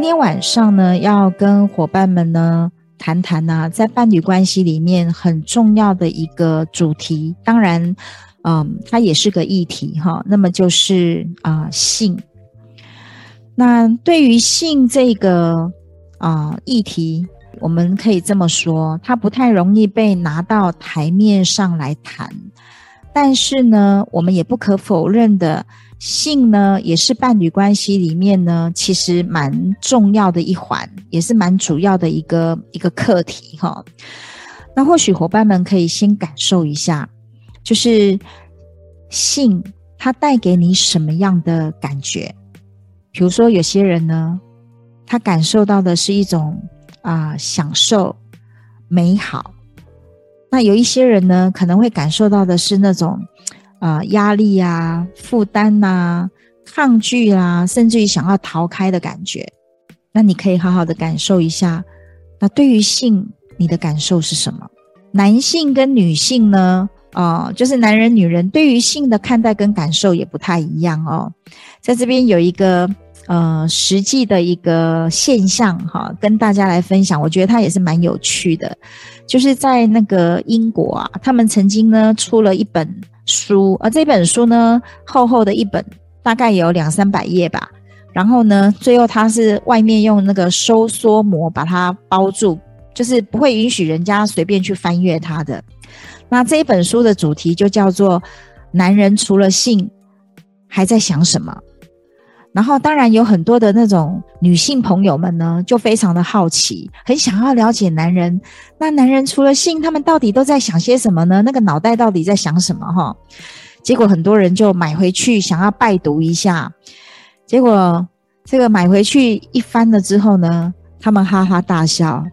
今天晚上呢，要跟伙伴们呢谈谈呢、在伴侣关系里面很重要的一个主题。当然，嗯，它也是个议题哈。那么就是啊、性。那对于性这个啊、议题，我们可以这么说，它不太容易被拿到台面上来谈。但是呢，我们也不可否认的。性呢，也是伴侣关系里面呢，其实蛮重要的一环，也是蛮主要的一个一个课题哈。那或许伙伴们可以先感受一下，就是性它带给你什么样的感觉？比如说，有些人呢，他感受到的是一种啊、享受、美好；那有一些人呢，可能会感受到的是那种。啊、呃，压力啊，负担呐、啊，抗拒啦、啊，甚至于想要逃开的感觉，那你可以好好的感受一下。那对于性，你的感受是什么？男性跟女性呢？啊、就是男人、女人对于性的看待跟感受也不太一样哦。在这边有一个呃实际的一个现象哈，跟大家来分享，我觉得它也是蛮有趣的。就是在那个英国啊，他们曾经呢出了一本。书，而这本书呢，厚厚的一本，大概有两三百页吧。然后呢，最后它是外面用那个收缩膜把它包住，就是不会允许人家随便去翻阅它的。那这一本书的主题就叫做“男人除了性还在想什么”。然后，当然有很多的那种女性朋友们呢，就非常的好奇，很想要了解男人。那男人除了性，他们到底都在想些什么呢？那个脑袋到底在想什么？哈，结果很多人就买回去想要拜读一下。结果这个买回去一翻了之后呢，他们哈哈大笑。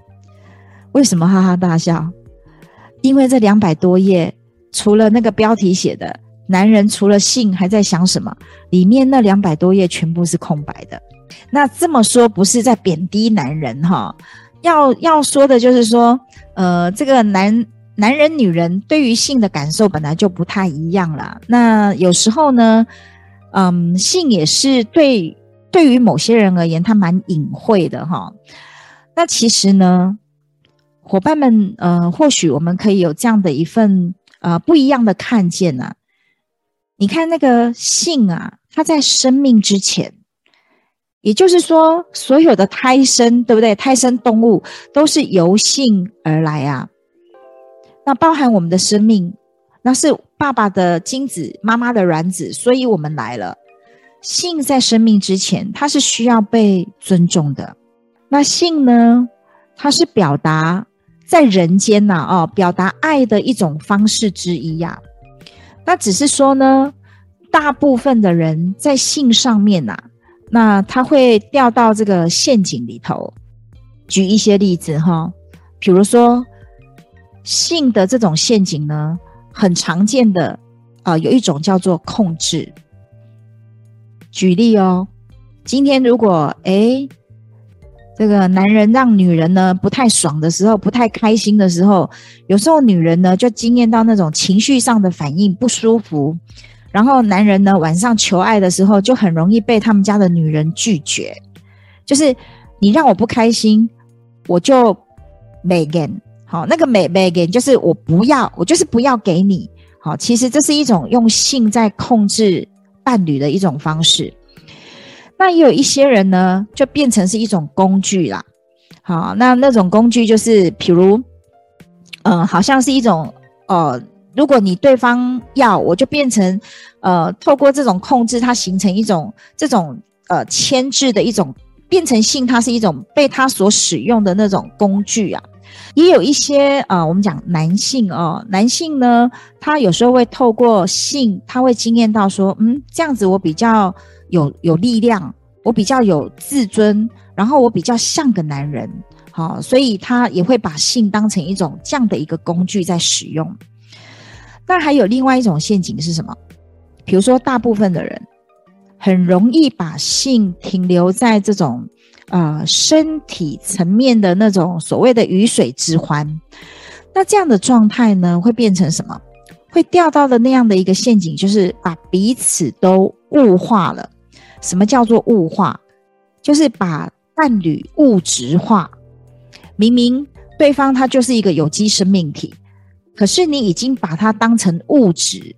为什么哈哈大笑？因为这两百多页，除了那个标题写的。男人除了性还在想什么？里面那两百多页全部是空白的。那这么说不是在贬低男人哈？要要说的就是说，呃，这个男男人、女人对于性的感受本来就不太一样啦。那有时候呢，嗯，性也是对对于某些人而言，他蛮隐晦的哈。那其实呢，伙伴们，呃，或许我们可以有这样的一份呃不一样的看见呢、你看那个性啊，它在生命之前，也就是说，所有的胎生，对不对？胎生动物都是由性而来啊。那包含我们的生命，那是爸爸的精子，妈妈的卵子，所以我们来了。性在生命之前，它是需要被尊重的。那性呢，它是表达在人间呐，哦，表达爱的一种方式之一呀。那只是说呢，大部分的人在性上面呐、啊，那他会掉到这个陷阱里头。举一些例子哈，比如说性的这种陷阱呢，很常见的啊、有一种叫做控制。举例哦，今天如果诶这个男人让女人呢不太爽的时候，不太开心的时候，有时候女人呢就惊艳到那种情绪上的反应不舒服，然后男人呢晚上求爱的时候就很容易被他们家的女人拒绝，就是你让我不开心，我就没给，好，那个没没给就是我不要，我就是不要给你，好，其实这是一种用性在控制伴侣的一种方式。那也有一些人呢，就变成是一种工具啦。好，那那种工具就是，比如，嗯、好像是一种，呃，如果你对方要，我就变成，呃，透过这种控制，它形成一种这种呃牵制的一种，变成性，它是一种被他所使用的那种工具啊。也有一些啊、我们讲男性哦，男性呢，他有时候会透过性，他会经验到说，嗯，这样子我比较有有力量，我比较有自尊，然后我比较像个男人，好、所以他也会把性当成一种这样的一个工具在使用。那还有另外一种陷阱是什么？比如说，大部分的人很容易把性停留在这种。呃，身体层面的那种所谓的鱼水之欢，那这样的状态呢，会变成什么？会掉到的那样的一个陷阱，就是把彼此都物化了。什么叫做物化？就是把伴侣物质化。明明对方他就是一个有机生命体，可是你已经把它当成物质。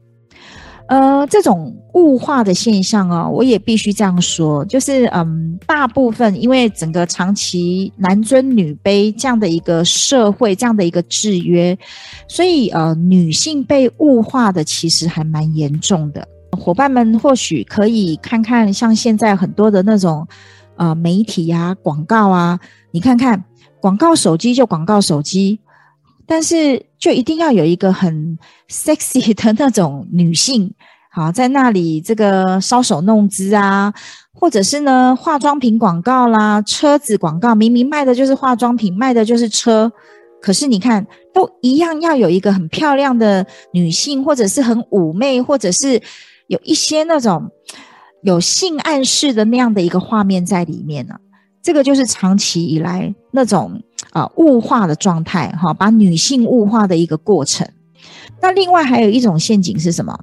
呃，这种物化的现象哦，我也必须这样说，就是嗯，大部分因为整个长期男尊女卑这样的一个社会，这样的一个制约，所以呃，女性被物化的其实还蛮严重的。伙伴们或许可以看看，像现在很多的那种呃媒体啊、广告啊，你看看广告手机就广告手机。但是，就一定要有一个很 sexy 的那种女性，好，在那里这个搔首弄姿啊，或者是呢化妆品广告啦、车子广告，明明卖的就是化妆品，卖的就是车，可是你看，都一样要有一个很漂亮的女性，或者是很妩媚，或者是有一些那种有性暗示的那样的一个画面在里面呢、这个就是长期以来那种。啊、物化的状态，哈，把女性物化的一个过程。那另外还有一种陷阱是什么？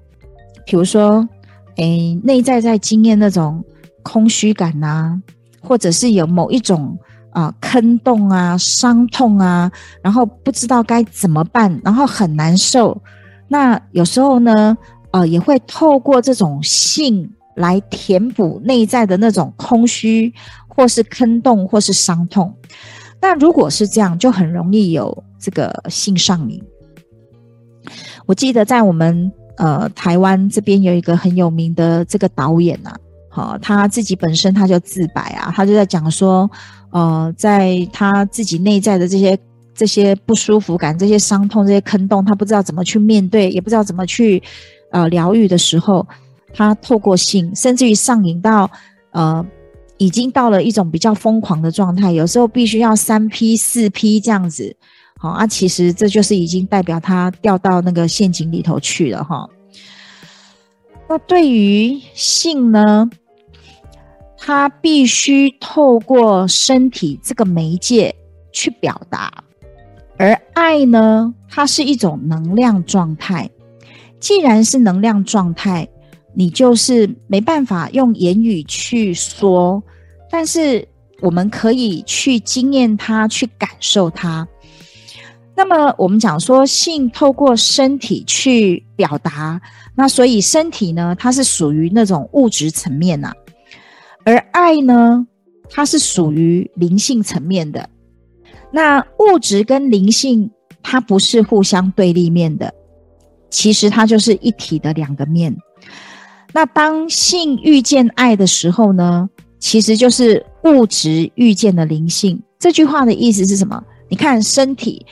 比如说，诶，内在在经验那种空虚感呐、或者是有某一种啊、坑洞啊、伤痛啊，然后不知道该怎么办，然后很难受。那有时候呢，呃，也会透过这种性来填补内在的那种空虚，或是坑洞，或是伤痛。那如果是这样，就很容易有这个性上瘾。我记得在我们呃台湾这边有一个很有名的这个导演呐、啊，好、他自己本身他就自白啊，他就在讲说，呃，在他自己内在的这些这些不舒服感、这些伤痛、这些坑洞，他不知道怎么去面对，也不知道怎么去呃疗愈的时候，他透过性，甚至于上瘾到呃。已经到了一种比较疯狂的状态，有时候必须要三 P 四 P 这样子，好啊，其实这就是已经代表他掉到那个陷阱里头去了哈。那对于性呢，他必须透过身体这个媒介去表达，而爱呢，它是一种能量状态。既然是能量状态，你就是没办法用言语去说，但是我们可以去经验它，去感受它。那么我们讲说，性透过身体去表达，那所以身体呢，它是属于那种物质层面呐，而爱呢，它是属于灵性层面的。那物质跟灵性，它不是互相对立面的，其实它就是一体的两个面。那当性遇见爱的时候呢，其实就是物质遇见了灵性。这句话的意思是什么？你看，身体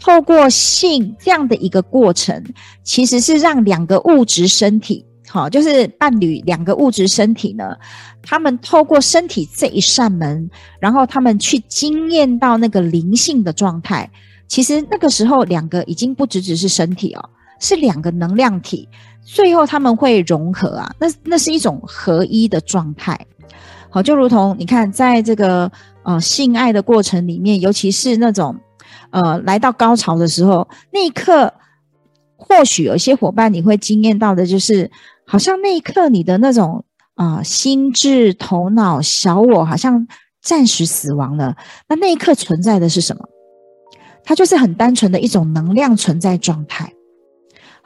透过性这样的一个过程，其实是让两个物质身体，好，就是伴侣两个物质身体呢，他们透过身体这一扇门，然后他们去经验到那个灵性的状态。其实那个时候，两个已经不只只是身体哦，是两个能量体。最后他们会融合啊，那那是一种合一的状态，好，就如同你看，在这个呃性爱的过程里面，尤其是那种呃来到高潮的时候，那一刻，或许有些伙伴你会惊艳到的，就是好像那一刻你的那种啊、心智、头脑、小我好像暂时死亡了，那那一刻存在的是什么？它就是很单纯的一种能量存在状态。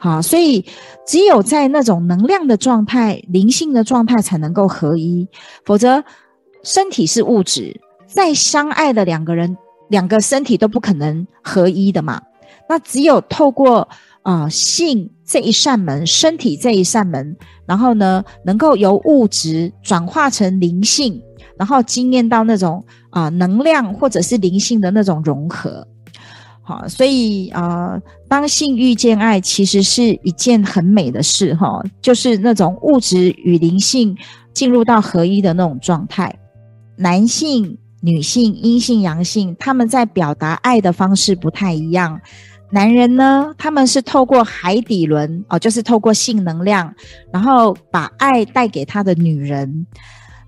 好，所以只有在那种能量的状态、灵性的状态才能够合一，否则身体是物质，再相爱的两个人，两个身体都不可能合一的嘛。那只有透过啊、性这一扇门，身体这一扇门，然后呢，能够由物质转化成灵性，然后经验到那种啊、能量或者是灵性的那种融合。所以呃，当性遇见爱，其实是一件很美的事哈，就是那种物质与灵性进入到合一的那种状态。男性、女性、阴性、阳性，他们在表达爱的方式不太一样。男人呢，他们是透过海底轮哦，就是透过性能量，然后把爱带给他的女人。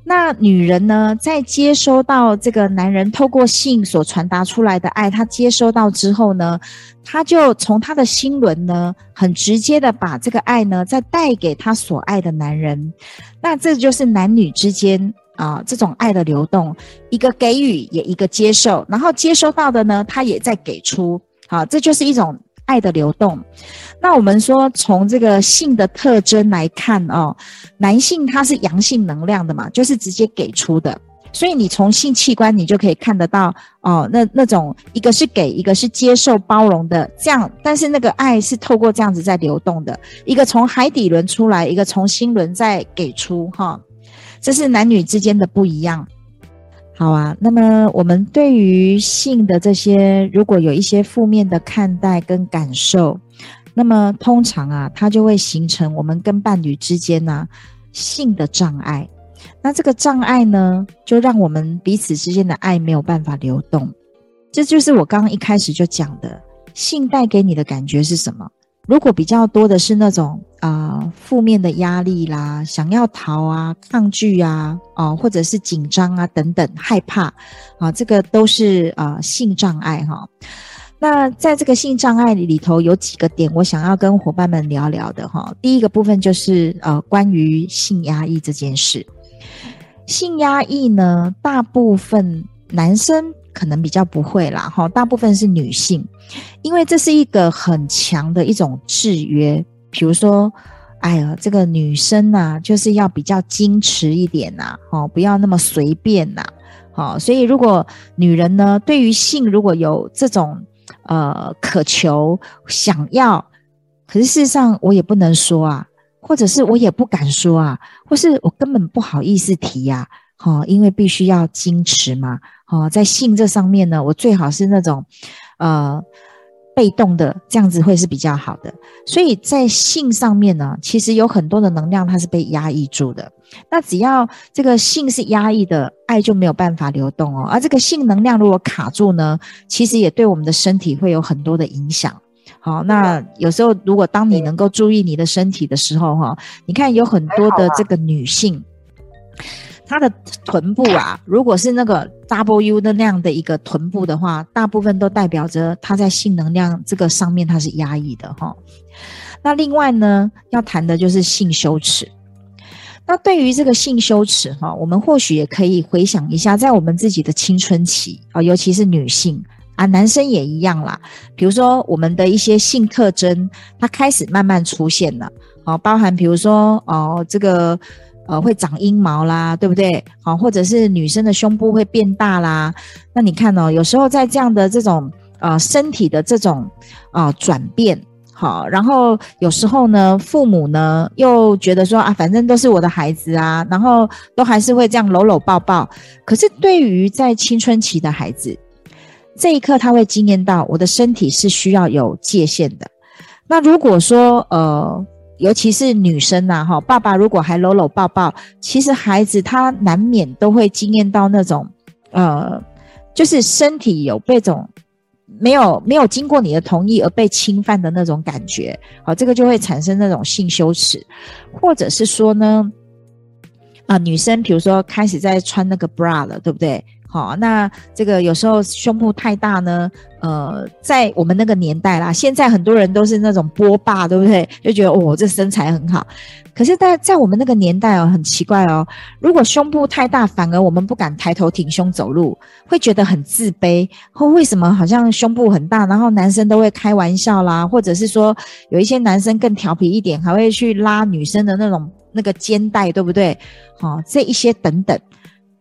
那女人呢，在接收到这个男人透过性所传达出来的爱，她接收到之后呢，她就从她的心轮呢，很直接的把这个爱呢，再带给她所爱的男人。那这就是男女之间啊、这种爱的流动，一个给予，也一个接受，然后接收到的呢，他也在给出，好，这就是一种。爱的流动，那我们说从这个性的特征来看哦，男性他是阳性能量的嘛，就是直接给出的，所以你从性器官你就可以看得到哦，那那种一个是给，一个是接受包容的这样，但是那个爱是透过这样子在流动的，一个从海底轮出来，一个从心轮在给出哈，这是男女之间的不一样。好啊，那么我们对于性的这些，如果有一些负面的看待跟感受，那么通常啊，它就会形成我们跟伴侣之间呢、性的障碍。那这个障碍呢，就让我们彼此之间的爱没有办法流动。这就是我刚刚一开始就讲的，性带给你的感觉是什么？如果比较多的是那种啊、负面的压力啦，想要逃啊、抗拒啊、哦、或者是紧张啊等等、害怕啊、呃，这个都是啊、性障碍哈。那在这个性障碍里头有几个点，我想要跟伙伴们聊聊的哈。第一个部分就是呃关于性压抑这件事。性压抑呢，大部分男生可能比较不会啦哈，大部分是女性。因为这是一个很强的一种制约，比如说，哎呀，这个女生呐、啊，就是要比较矜持一点呐，哦，不要那么随便呐，好，所以如果女人呢，对于性如果有这种呃渴求、想要，可是事实上我也不能说啊，或者是我也不敢说啊，或是我根本不好意思提呀，好，因为必须要矜持嘛，好，在性这上面呢，我最好是那种。呃，被动的这样子会是比较好的，所以在性上面呢，其实有很多的能量它是被压抑住的。那只要这个性是压抑的，爱就没有办法流动哦。而这个性能量如果卡住呢，其实也对我们的身体会有很多的影响。好，那有时候如果当你能够注意你的身体的时候，哈，你看有很多的这个女性。他的臀部啊，如果是那个 W 的那样的一个臀部的话，大部分都代表着他在性能量这个上面他是压抑的哈。那另外呢，要谈的就是性羞耻。那对于这个性羞耻哈，我们或许也可以回想一下，在我们自己的青春期啊，尤其是女性啊，男生也一样啦。比如说我们的一些性特征，它开始慢慢出现了，好，包含比如说哦这个。呃，会长阴毛啦，对不对？好，或者是女生的胸部会变大啦。那你看哦，有时候在这样的这种呃身体的这种啊、呃、转变，好，然后有时候呢，父母呢又觉得说啊，反正都是我的孩子啊，然后都还是会这样搂搂抱抱。可是对于在青春期的孩子，这一刻他会惊艳到我的身体是需要有界限的。那如果说呃。尤其是女生呐，哈，爸爸如果还搂搂抱抱，其实孩子他难免都会经验到那种，呃，就是身体有被种没有没有经过你的同意而被侵犯的那种感觉，好，这个就会产生那种性羞耻，或者是说呢，啊、女生比如说开始在穿那个 bra 了，对不对？好，那这个有时候胸部太大呢，呃，在我们那个年代啦，现在很多人都是那种波霸，对不对？就觉得哦，这身材很好。可是，在在我们那个年代哦，很奇怪哦，如果胸部太大，反而我们不敢抬头挺胸走路，会觉得很自卑。或为什么好像胸部很大，然后男生都会开玩笑啦，或者是说有一些男生更调皮一点，还会去拉女生的那种那个肩带，对不对？好，这一些等等。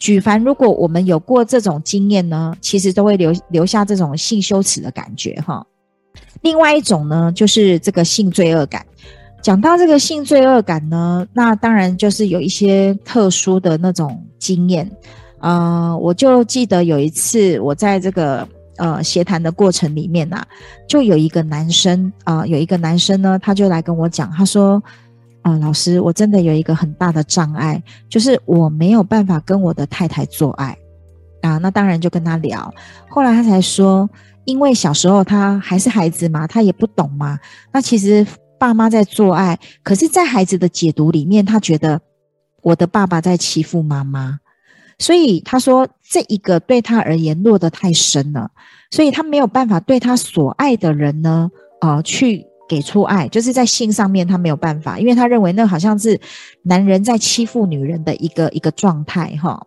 举凡如果我们有过这种经验呢，其实都会留留下这种性羞耻的感觉哈。另外一种呢，就是这个性罪恶感。讲到这个性罪恶感呢，那当然就是有一些特殊的那种经验。呃，我就记得有一次我在这个呃协谈的过程里面呐、就有一个男生啊、有一个男生呢，他就来跟我讲，他说。啊、老师，我真的有一个很大的障碍，就是我没有办法跟我的太太做爱啊。那当然就跟他聊，后来他才说，因为小时候他还是孩子嘛，他也不懂嘛。那其实爸妈在做爱，可是，在孩子的解读里面，他觉得我的爸爸在欺负妈妈，所以他说这一个对他而言落得太深了，所以他没有办法对他所爱的人呢，啊、去。给出爱，就是在性上面他没有办法，因为他认为那好像是男人在欺负女人的一个一个状态哈。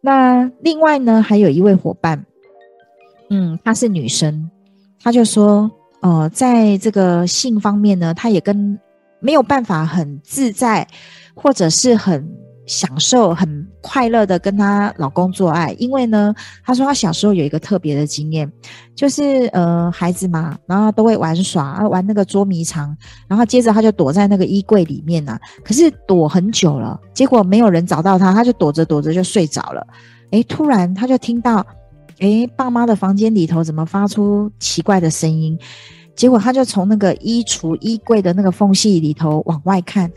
那另外呢，还有一位伙伴，嗯，她是女生，她就说，呃，在这个性方面呢，她也跟没有办法很自在，或者是很。享受很快乐的跟她老公做爱，因为呢，她说她小时候有一个特别的经验，就是呃孩子嘛，然后都会玩耍，玩那个捉迷藏，然后接着她就躲在那个衣柜里面呐、可是躲很久了，结果没有人找到她，她就躲着躲着就睡着了，诶，突然她就听到，诶，爸妈的房间里头怎么发出奇怪的声音，结果她就从那个衣橱衣柜的那个缝隙里头往外看，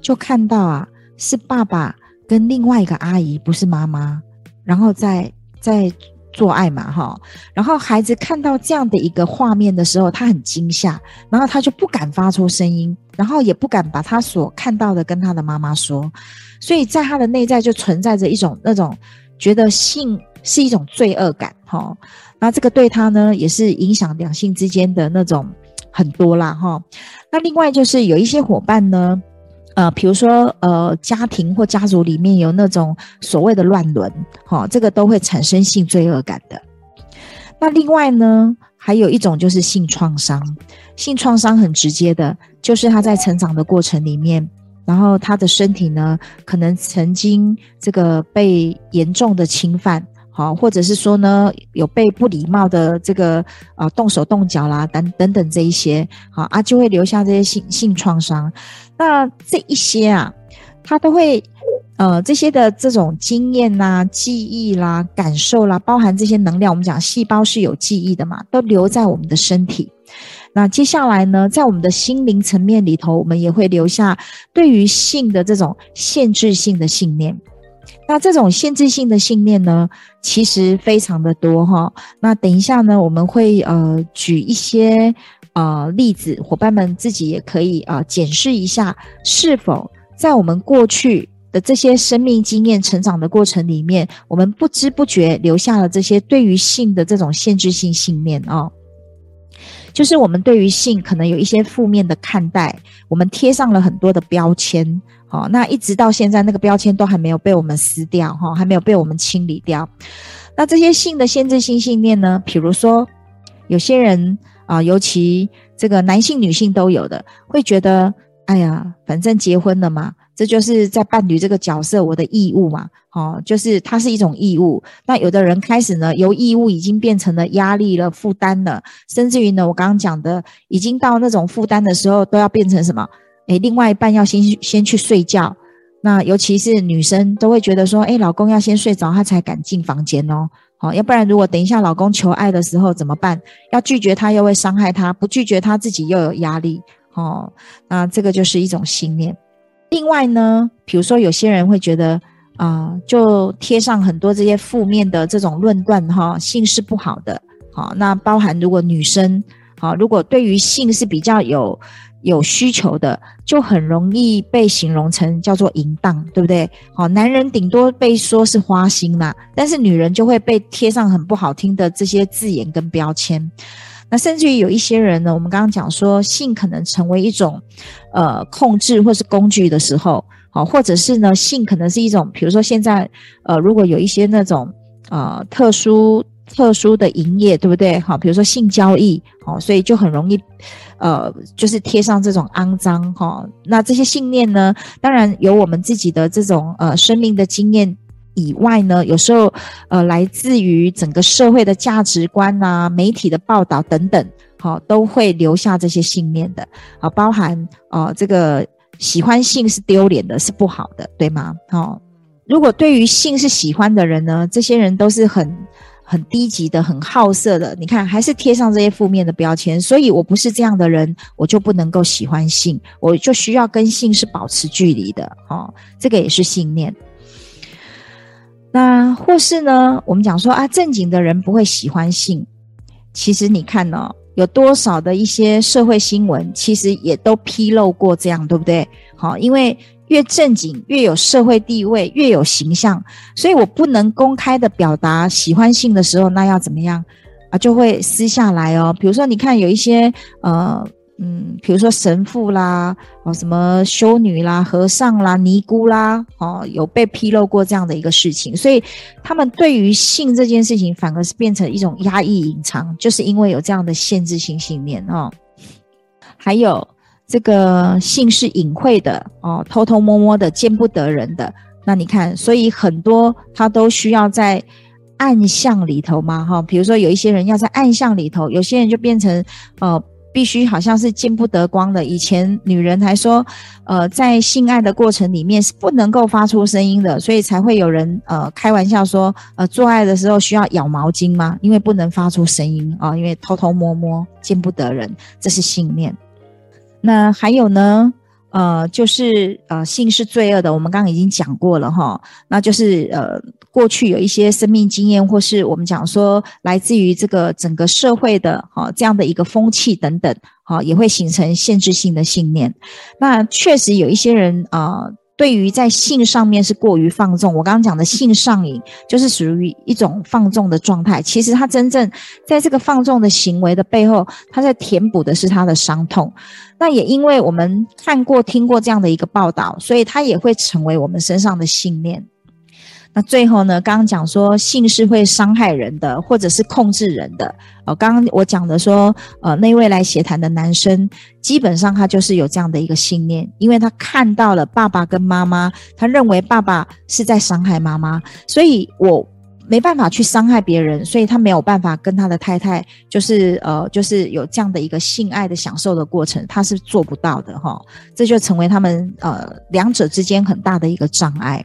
就看到啊。是爸爸跟另外一个阿姨，不是妈妈，然后在在做爱嘛，哈。然后孩子看到这样的一个画面的时候，他很惊吓，然后他就不敢发出声音，然后也不敢把他所看到的跟他的妈妈说，所以在他的内在就存在着一种那种觉得性是一种罪恶感，哈。那这个对他呢，也是影响两性之间的那种很多啦，哈。那另外就是有一些伙伴呢。呃，比如说，呃，家庭或家族里面有那种所谓的乱伦，哈、哦，这个都会产生性罪恶感的。那另外呢，还有一种就是性创伤，性创伤很直接的，就是他在成长的过程里面，然后他的身体呢，可能曾经这个被严重的侵犯。好，或者是说呢，有被不礼貌的这个啊、动手动脚啦，等等等这一些，好啊，就会留下这些性性创伤。那这一些啊，他都会呃这些的这种经验啦、记忆啦、感受啦，包含这些能量，我们讲细胞是有记忆的嘛，都留在我们的身体。那接下来呢，在我们的心灵层面里头，我们也会留下对于性的这种限制性的信念。那这种限制性的信念呢，其实非常的多哈。那等一下呢，我们会呃举一些呃例子，伙伴们自己也可以啊、检视一下，是否在我们过去的这些生命经验成长的过程里面，我们不知不觉留下了这些对于性的这种限制性信念啊、就是我们对于性可能有一些负面的看待，我们贴上了很多的标签。好，那一直到现在，那个标签都还没有被我们撕掉，哈，还没有被我们清理掉。那这些性的限制性信念呢？比如说，有些人啊，尤其这个男性、女性都有的，会觉得，哎呀，反正结婚了嘛，这就是在伴侣这个角色我的义务嘛，哦，就是它是一种义务。那有的人开始呢，由义务已经变成了压力了、负担了，甚至于呢，我刚刚讲的，已经到那种负担的时候，都要变成什么？诶，另外一半要先先去睡觉，那尤其是女生都会觉得说，诶，老公要先睡着，她才敢进房间哦。好，要不然如果等一下老公求爱的时候怎么办？要拒绝他又会伤害他，不拒绝他自己又有压力。哦，那这个就是一种信念。另外呢，比如说有些人会觉得啊、就贴上很多这些负面的这种论断哈，性是不好的。好，那包含如果女生好，如果对于性是比较有。有需求的就很容易被形容成叫做淫荡，对不对？好，男人顶多被说是花心啦，但是女人就会被贴上很不好听的这些字眼跟标签。那甚至于有一些人呢，我们刚刚讲说性可能成为一种呃控制或是工具的时候，好，或者是呢性可能是一种，比如说现在呃如果有一些那种呃特殊。特殊的营业，对不对？好，比如说性交易，好，所以就很容易，呃，就是贴上这种肮脏，哈。那这些信念呢，当然有我们自己的这种呃生命的经验以外呢，有时候呃来自于整个社会的价值观啊、媒体的报道等等，好，都会留下这些信念的，啊，包含呃这个喜欢性是丢脸的，是不好的，对吗？好，如果对于性是喜欢的人呢，这些人都是很。很低级的、很好色的，你看还是贴上这些负面的标签。所以我不是这样的人，我就不能够喜欢性，我就需要跟性是保持距离的。哦，这个也是信念。那或是呢，我们讲说啊，正经的人不会喜欢性。其实你看哦，有多少的一些社会新闻，其实也都披露过这样，对不对？好，因为。越正经，越有社会地位，越有形象，所以我不能公开的表达喜欢性的时候，那要怎么样啊？就会私下来哦。比如说，你看有一些呃，嗯，比如说神父啦，哦，什么修女啦、和尚啦、尼姑啦，哦，有被披露过这样的一个事情，所以他们对于性这件事情，反而是变成一种压抑、隐藏，就是因为有这样的限制性信念哦。还有。这个性是隐晦的哦，偷偷摸摸的，见不得人的。那你看，所以很多他都需要在暗巷里头嘛，哈、比如说有一些人要在暗巷里头，有些人就变成呃，必须好像是见不得光的。以前女人还说，呃，在性爱的过程里面是不能够发出声音的，所以才会有人呃开玩笑说，呃，做爱的时候需要咬毛巾吗？因为不能发出声音啊、因为偷偷摸摸，见不得人，这是信念。那还有呢？呃，就是呃，性是罪恶的。我们刚刚已经讲过了哈。那就是呃，过去有一些生命经验，或是我们讲说来自于这个整个社会的哈这样的一个风气等等，哈，也会形成限制性的信念。那确实有一些人啊。对于在性上面是过于放纵，我刚刚讲的性上瘾，就是属于一种放纵的状态。其实他真正在这个放纵的行为的背后，他在填补的是他的伤痛。那也因为我们看过、听过这样的一个报道，所以他也会成为我们身上的信念。那最后呢，刚刚讲说性是会伤害人的，或者是控制人的。哦，刚刚我讲的说，呃，那位来协谈的男生，基本上他就是有这样的一个信念，因为他看到了爸爸跟妈妈，他认为爸爸是在伤害妈妈，所以我没办法去伤害别人，所以他没有办法跟他的太太，就是呃，就是有这样的一个性爱的享受的过程，他是做不到的哈，这就成为他们呃两者之间很大的一个障碍。